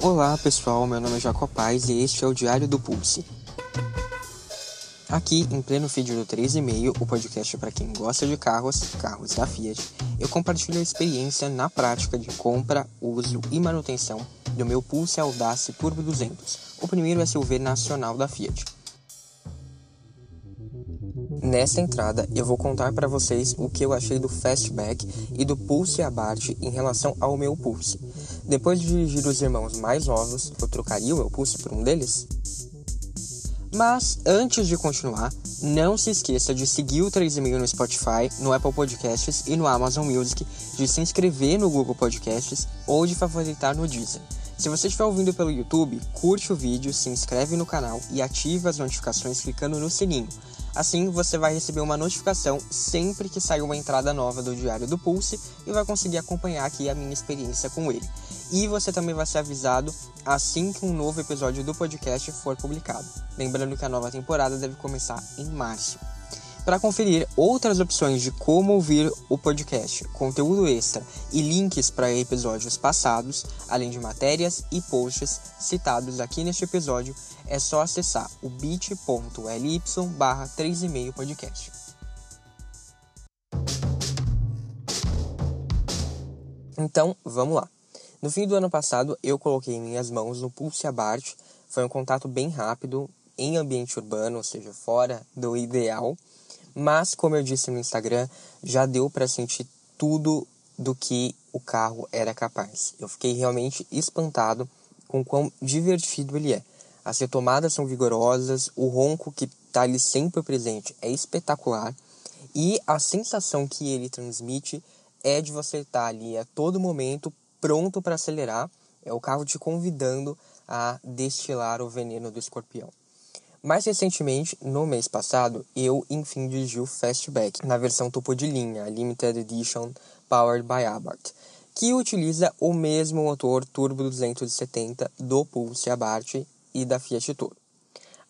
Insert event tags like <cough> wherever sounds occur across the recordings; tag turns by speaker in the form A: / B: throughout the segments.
A: Olá pessoal, meu nome é Jacob Paz e este é o Diário do Pulse. Aqui, em pleno feed do 3,5, o podcast para quem gosta de carros, carros da Fiat, eu compartilho a experiência na prática de compra, uso e manutenção do meu Pulse Audace Turbo 200, o primeiro SUV nacional da Fiat. Nesta entrada, eu vou contar para vocês o que eu achei do Fastback e do Pulse Abarth em relação ao meu Pulse. Depois de dirigir os irmãos mais novos, eu trocaria o meu Pulse por um deles? Mas antes de continuar, não se esqueça de seguir o 3,5 no Spotify, no Apple Podcasts e no Amazon Music, de se inscrever no Google Podcasts ou de favoritar no Deezer. Se você estiver ouvindo pelo YouTube, curte o vídeo, se inscreve no canal e ative as notificações clicando no sininho. Assim, você vai receber uma notificação sempre que sair uma entrada nova do Diário do Pulse e vai conseguir acompanhar aqui a minha experiência com ele. E você também vai ser avisado assim que um novo episódio do podcast for publicado. Lembrando que a nova temporada deve começar em março. Para conferir outras opções de como ouvir o podcast, conteúdo extra e links para episódios passados, além de matérias e posts citados aqui neste episódio, é só acessar o bit.ly barra 3,5 podcast. Então, vamos lá. No fim do ano passado, eu coloquei minhas mãos no Pulse Abarth. Foi um contato bem rápido, em ambiente urbano, ou seja, fora do ideal. Mas, como eu disse no Instagram, já deu para sentir tudo do que o carro era capaz. Eu fiquei realmente espantado com quão divertido ele é. As retomadas são vigorosas, o ronco que está ali sempre presente é espetacular e a sensação que ele transmite é de você estar tá ali a todo momento pronto para acelerar. É o carro te convidando a destilar o veneno do escorpião. Mais recentemente, no mês passado, eu enfim dirigi o Fastback na versão topo de linha, Limited Edition Powered by Abarth, que utiliza o mesmo motor turbo 270 do Pulse Abarth e da Fiat Toro.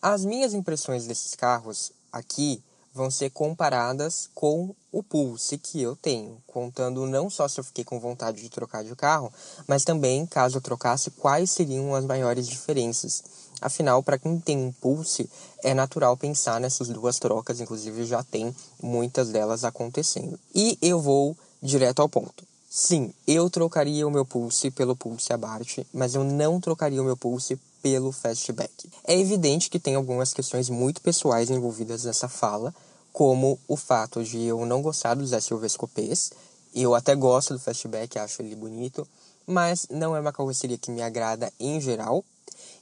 A: As minhas impressões desses carros aqui vão ser comparadas com o Pulse que eu tenho, contando não só se eu fiquei com vontade de trocar de carro, mas também, caso eu trocasse, quais seriam as maiores diferenças Afinal, para quem tem um Pulse, é natural pensar nessas duas trocas, inclusive já tem muitas delas acontecendo. E eu vou direto ao ponto. Sim, eu trocaria o meu Pulse pelo Pulse Abarth, mas eu não trocaria o meu Pulse pelo Fastback. É evidente que tem algumas questões muito pessoais envolvidas nessa fala, como o fato de eu não gostar dos SUVs coupés. Eu até gosto do Fastback, acho ele bonito, mas não é uma carroceria que me agrada em geral,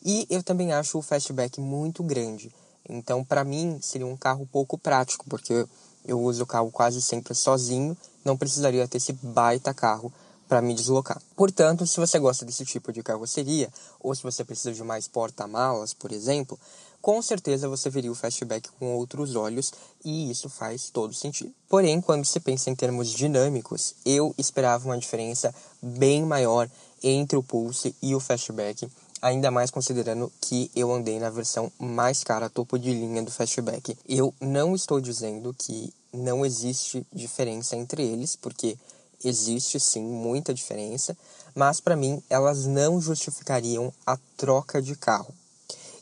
A: e eu também acho o Fastback muito grande. Então, para mim, seria um carro pouco prático, porque eu uso o carro quase sempre sozinho, não precisaria ter esse baita carro para me deslocar. Portanto, se você gosta desse tipo de carroceria, ou se você precisa de mais porta-malas, por exemplo, com certeza você veria o Fastback com outros olhos e isso faz todo sentido. Porém, quando se pensa em termos dinâmicos, eu esperava uma diferença bem maior entre o Pulse e o Fastback ainda mais considerando que eu andei na versão mais cara, topo de linha do Fastback. Eu não estou dizendo que não existe diferença entre eles, porque existe sim muita diferença, mas para mim elas não justificariam a troca de carro.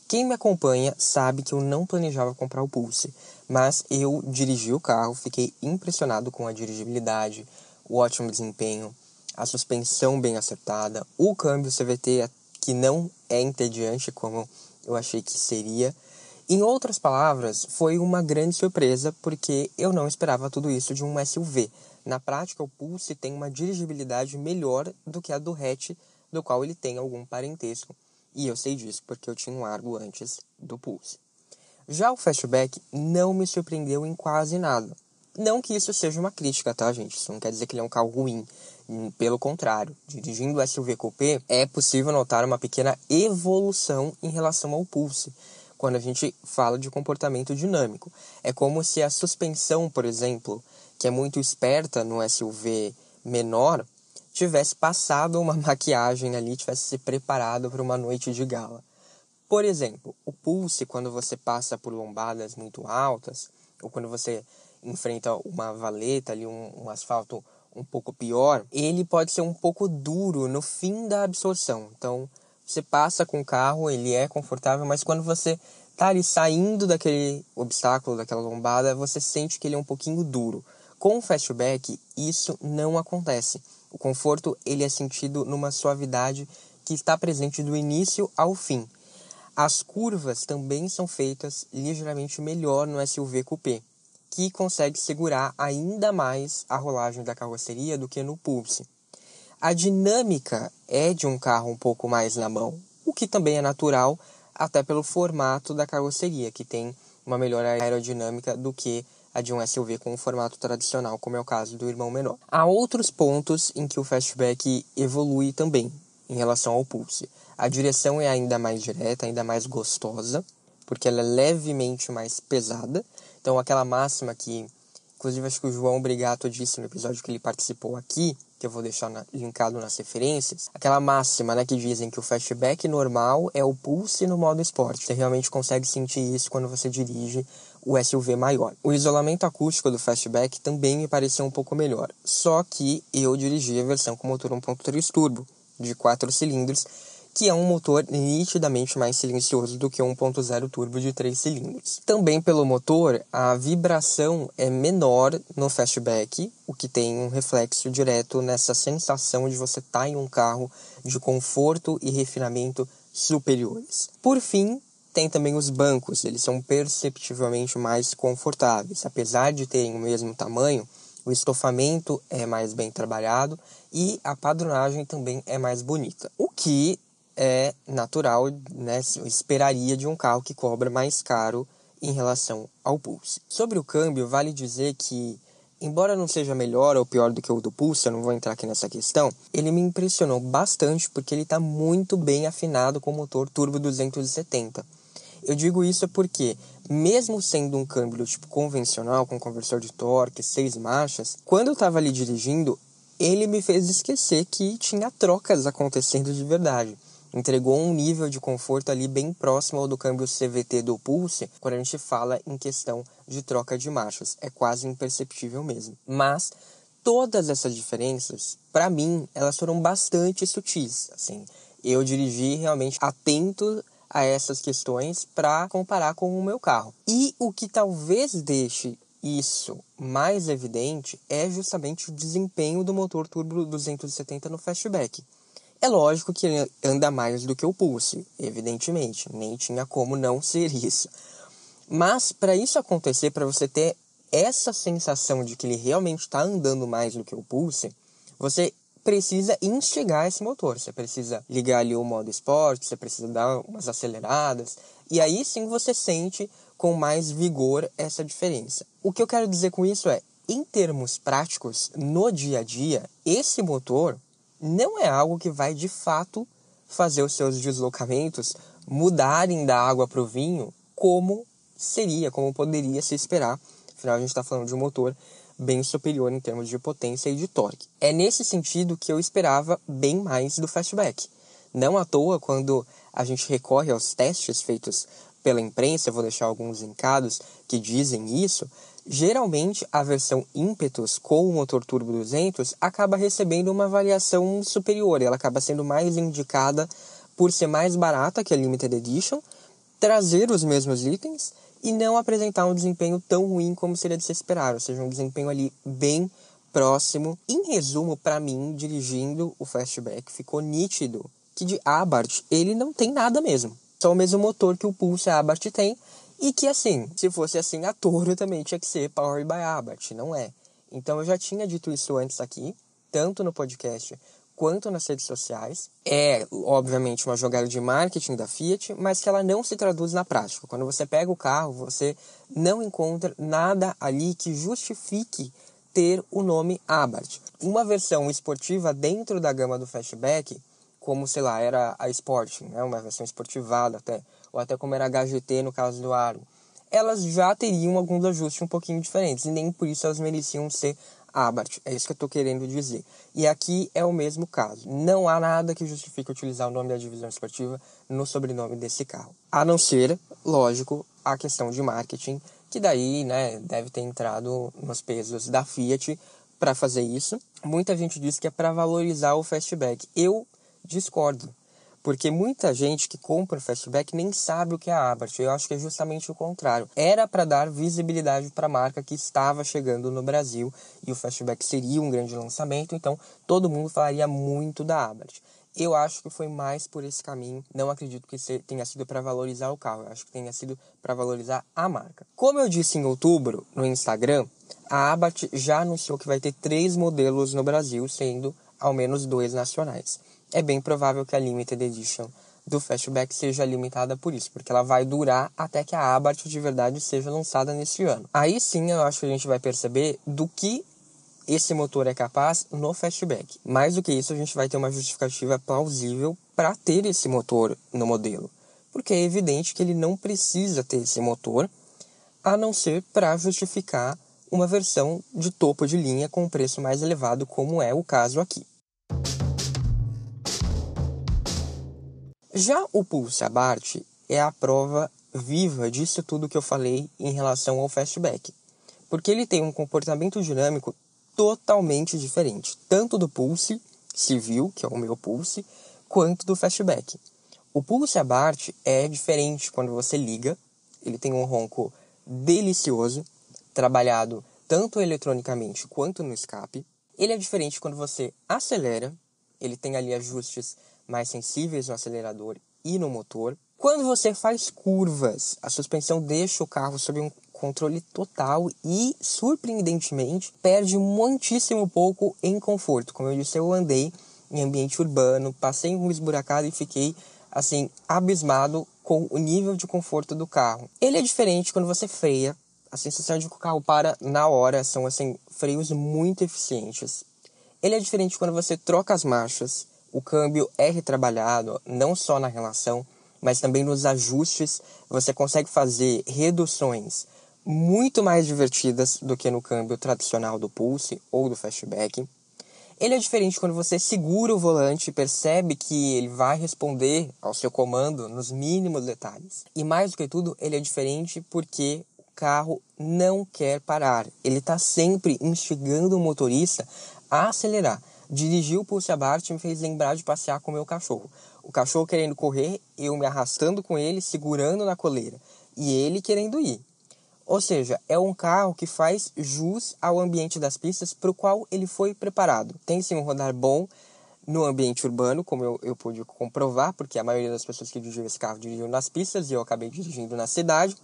A: Quem me acompanha sabe que eu não planejava comprar o Pulse, mas eu dirigi o carro, fiquei impressionado com a dirigibilidade, o ótimo desempenho, a suspensão bem acertada, o câmbio CVT que não é entediante como eu achei que seria. Em outras palavras, foi uma grande surpresa porque eu não esperava tudo isso de um SUV. Na prática, o Pulse tem uma dirigibilidade melhor do que a do hatch, do qual ele tem algum parentesco. E eu sei disso porque eu tinha um Argo antes do Pulse. Já o Fastback não me surpreendeu em quase nada. Não que isso seja uma crítica, tá, gente? Isso não quer dizer que ele é um carro ruim. Hum, pelo contrário, dirigindo o SUV Coupé, é possível notar uma pequena evolução em relação ao Pulse, quando a gente fala de comportamento dinâmico. É como se a suspensão, por exemplo, que é muito esperta no SUV menor, tivesse passado uma <laughs> maquiagem ali, tivesse se preparado para uma noite de gala. Por exemplo, o Pulse, quando você passa por lombadas muito altas, ou quando você enfrenta uma valeta ali, um, um asfalto um pouco pior, ele pode ser um pouco duro no fim da absorção. Então, Você passa com o carro, ele é confortável, mas quando você tá ali saindo daquele obstáculo, daquela lombada, você sente que ele é um pouquinho duro. Com o fastback, isso não acontece. O conforto ele é sentido numa suavidade que está presente do início ao fim. As curvas também são feitas ligeiramente melhor no SUV Coupé, que consegue segurar ainda mais a rolagem da carroceria do que no Pulse. A dinâmica é de um carro um pouco mais na mão, o que também é natural, até pelo formato da carroceria, que tem uma melhor aerodinâmica do que a de um SUV com um formato tradicional, como é o caso do irmão menor. Há outros pontos em que o fastback evolui também em relação ao Pulse. A direção é ainda mais direta, ainda mais gostosa, porque ela é levemente mais pesada. Então, aquela máxima que, inclusive, acho que o João Brigato disse no episódio que ele participou aqui, que eu vou deixar na, linkado nas referências, aquela máxima, né, que dizem que o fastback normal é o pulse no modo esporte. Você realmente consegue sentir isso quando você dirige o SUV maior. O isolamento acústico do fastback também me pareceu um pouco melhor, só que eu dirigi a versão com motor 1.3 turbo, de 4 cilindros, que é um motor nitidamente mais silencioso do que o 1.0 turbo de 3 cilindros. Também pelo motor, a vibração é menor no fastback, o que tem um reflexo direto nessa sensação de você estar tá em um carro de conforto e refinamento superiores. Por fim, tem também os bancos, eles são perceptivelmente mais confortáveis, apesar de terem o mesmo tamanho, o estofamento é mais bem trabalhado e a padronagem também é mais bonita. O que é natural, né? esperaria de um carro que cobra mais caro em relação ao Pulse. Sobre o câmbio, vale dizer que, embora não seja melhor ou pior do que o do Pulse, eu não vou entrar aqui nessa questão, ele me impressionou bastante porque ele está muito bem afinado com o motor turbo 270. Eu digo isso porque, mesmo sendo um câmbio tipo convencional, com conversor de torque, seis marchas, quando eu estava ali dirigindo, ele me fez esquecer que tinha trocas acontecendo de verdade entregou um nível de conforto ali bem próximo ao do câmbio CVT do Pulse, quando a gente fala em questão de troca de marchas. É quase imperceptível mesmo. Mas todas essas diferenças, para mim, elas foram bastante sutis. Assim, eu dirigi realmente atento a essas questões para comparar com o meu carro. E o que talvez deixe isso mais evidente é justamente o desempenho do motor turbo 270 no fastback. É lógico que ele anda mais do que o Pulse, evidentemente, nem tinha como não ser isso. Mas para isso acontecer, para você ter essa sensação de que ele realmente está andando mais do que o Pulse, você precisa instigar esse motor. Você precisa ligar ali o modo esporte, você precisa dar umas aceleradas, e aí sim você sente com mais vigor essa diferença. O que eu quero dizer com isso é, em termos práticos, no dia a dia, esse motor não é algo que vai de fato fazer os seus deslocamentos mudarem da água para o vinho como seria, como poderia se esperar. Afinal, a gente está falando de um motor bem superior em termos de potência e de torque. É nesse sentido que eu esperava bem mais do fastback. Não à toa, quando a gente recorre aos testes feitos pela imprensa, vou deixar alguns linkados que dizem isso, Geralmente, a versão Impetus com o motor turbo 200 acaba recebendo uma avaliação superior, ela acaba sendo mais indicada por ser mais barata que a Limited Edition, trazer os mesmos itens e não apresentar um desempenho tão ruim como seria de se esperar, ou seja, um desempenho ali bem próximo. Em resumo, para mim, dirigindo o Fastback, ficou nítido que de Abarth ele não tem nada mesmo. Só o mesmo motor que o Pulse Abarth tem, e que assim, se fosse assim, a Toro <laughs> também tinha que ser Powered by Abarth, não é? Então eu já tinha dito isso antes aqui, tanto no podcast quanto nas redes sociais. É, obviamente, uma jogada de marketing da Fiat, mas que ela não se traduz na prática. Quando você pega o carro, você não encontra nada ali que justifique ter o nome Abarth. Uma versão esportiva dentro da gama do Fastback, como, sei lá, era a Sporting, né? uma versão esportivada até, ou até como era HGT no caso do Aro, elas já teriam alguns ajustes um pouquinho diferentes, e nem por isso elas mereciam ser Abarth. É isso que eu estou querendo dizer. E aqui é o mesmo caso. Não há nada que justifique utilizar o nome da divisão esportiva no sobrenome desse carro. A não ser, lógico, a questão de marketing, que daí né, deve ter entrado nos pesos da Fiat para fazer isso. Muita gente diz que é para valorizar o fastback. Eu discordo Porque muita gente que compra o Fastback nem sabe o que é a Abarth. Eu acho que é justamente o contrário. Era para dar visibilidade para a marca que estava chegando no Brasil e o Fastback seria um grande lançamento, então todo mundo falaria muito da Abarth. Eu acho que foi mais por esse caminho. Não acredito que tenha sido para valorizar o carro. Eu acho que tenha sido para valorizar a marca. Como eu disse em outubro no Instagram, a Abarth já anunciou que vai ter três modelos no Brasil, sendo ao menos dois nacionais. É bem provável que a Limited Edition do Fastback seja limitada por isso, porque ela vai durar até que a Abarth de verdade seja lançada nesse ano. Aí sim eu acho que a gente vai perceber do que esse motor é capaz no Fastback. Mais do que isso, a gente vai ter uma justificativa plausível para ter esse motor no modelo, porque é evidente que ele não precisa ter esse motor, a não ser para justificar uma versão de topo de linha com um preço mais elevado, como é o caso aqui. Já o Pulse Abarth é a prova viva disso tudo que eu falei em relação ao Fastback, porque ele tem um comportamento dinâmico totalmente diferente, tanto do Pulse Civil, que é o meu Pulse, quanto do Fastback. O Pulse Abarth é diferente quando você liga, ele tem um ronco delicioso, trabalhado tanto eletronicamente quanto no escape. Ele é diferente quando você acelera, ele tem ali ajustes mais sensíveis no acelerador e no motor. Quando você faz curvas, a suspensão deixa o carro sob um controle total e, surpreendentemente, perde muitíssimo pouco em conforto. Como eu disse, eu andei em ambiente urbano, passei em rua esburacada e fiquei, assim, abismado com o nível de conforto do carro. Ele é diferente quando você freia, a sensação de que o carro para na hora, são, assim, freios muito eficientes. Ele é diferente quando você troca as marchas, o câmbio é retrabalhado, não só na relação, mas também nos ajustes. Você consegue fazer reduções muito mais divertidas do que no câmbio tradicional do Pulse ou do Fastback. Ele é diferente quando você segura o volante e percebe que ele vai responder ao seu comando nos mínimos detalhes. E mais do que tudo, ele é diferente porque o carro não quer parar. Ele está sempre instigando o motorista a acelerar. Dirigir o Pulse Abarth me fez lembrar de passear com o meu cachorro. O cachorro querendo correr, eu me arrastando com ele, segurando na coleira. E ele querendo ir. Ou seja, é um carro que faz jus ao ambiente das pistas para o qual ele foi preparado. Tem sim um rodar bom no ambiente urbano, como eu, eu pude comprovar, porque a maioria das pessoas que dirigiam esse carro dirigiam nas pistas e eu acabei dirigindo na cidade.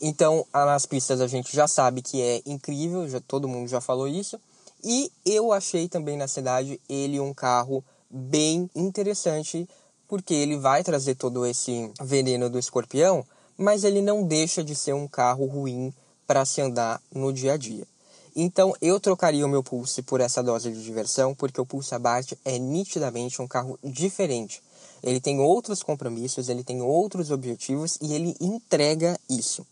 A: Então, nas pistas a gente já sabe que é incrível, já, todo mundo já falou isso. E eu achei também na cidade ele um carro bem interessante, porque ele vai trazer todo esse veneno do escorpião, mas ele não deixa de ser um carro ruim para se andar no dia a dia. Então eu trocaria o meu Pulse por essa dose de diversão, porque o Pulse Abarth é nitidamente um carro diferente. Ele tem outros compromissos, ele tem outros objetivos e ele entrega isso.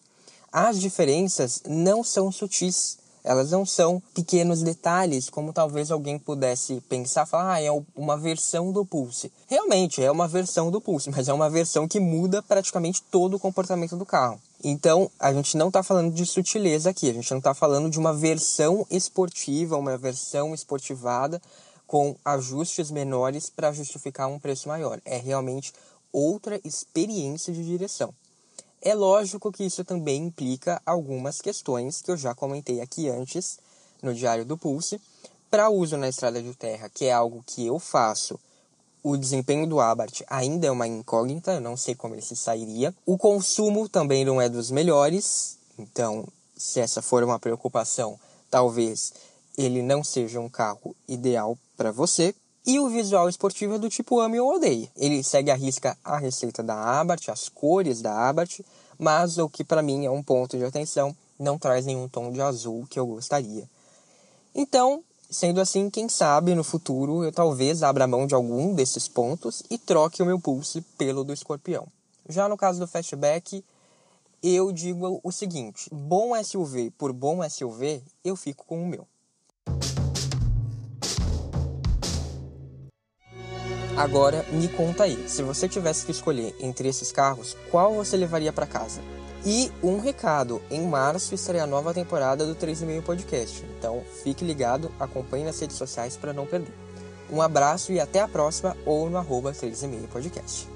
A: As diferenças não são sutis, elas não são pequenos detalhes, como talvez alguém pudesse pensar, falar, ah, é uma versão do Pulse. Realmente, é uma versão do Pulse, mas é uma versão que muda praticamente todo o comportamento do carro. Então, a gente não está falando de sutileza aqui, a gente não está falando de uma versão esportiva, uma versão esportivada com ajustes menores para justificar um preço maior. É realmente outra experiência de direção. É lógico que isso também implica algumas questões que eu já comentei aqui antes no Diário do Pulse. Para uso na estrada de terra, que é algo que eu faço, o desempenho do Abarth ainda é uma incógnita, eu não sei como ele se sairia. O consumo também não é dos melhores, então, se essa for uma preocupação, talvez ele não seja um carro ideal para você. E o visual esportivo é do tipo ame ou odeie. Ele segue a risca a receita da Abarth, as cores da Abarth, mas o que para mim é um ponto de atenção, não traz nenhum tom de azul que eu gostaria. Então, sendo assim, quem sabe no futuro eu talvez abra mão de algum desses pontos e troque o meu pulse pelo do escorpião. Já no caso do Fastback, eu digo o seguinte: bom SUV por bom SUV, eu fico com o meu. Agora me conta aí, se você tivesse que escolher entre esses carros, qual você levaria para casa? E um recado, em março estarei a nova temporada do 3,5 Podcast, então fique ligado, acompanhe nas redes sociais para não perder. Um abraço e até a próxima ou no arroba 3 Podcast.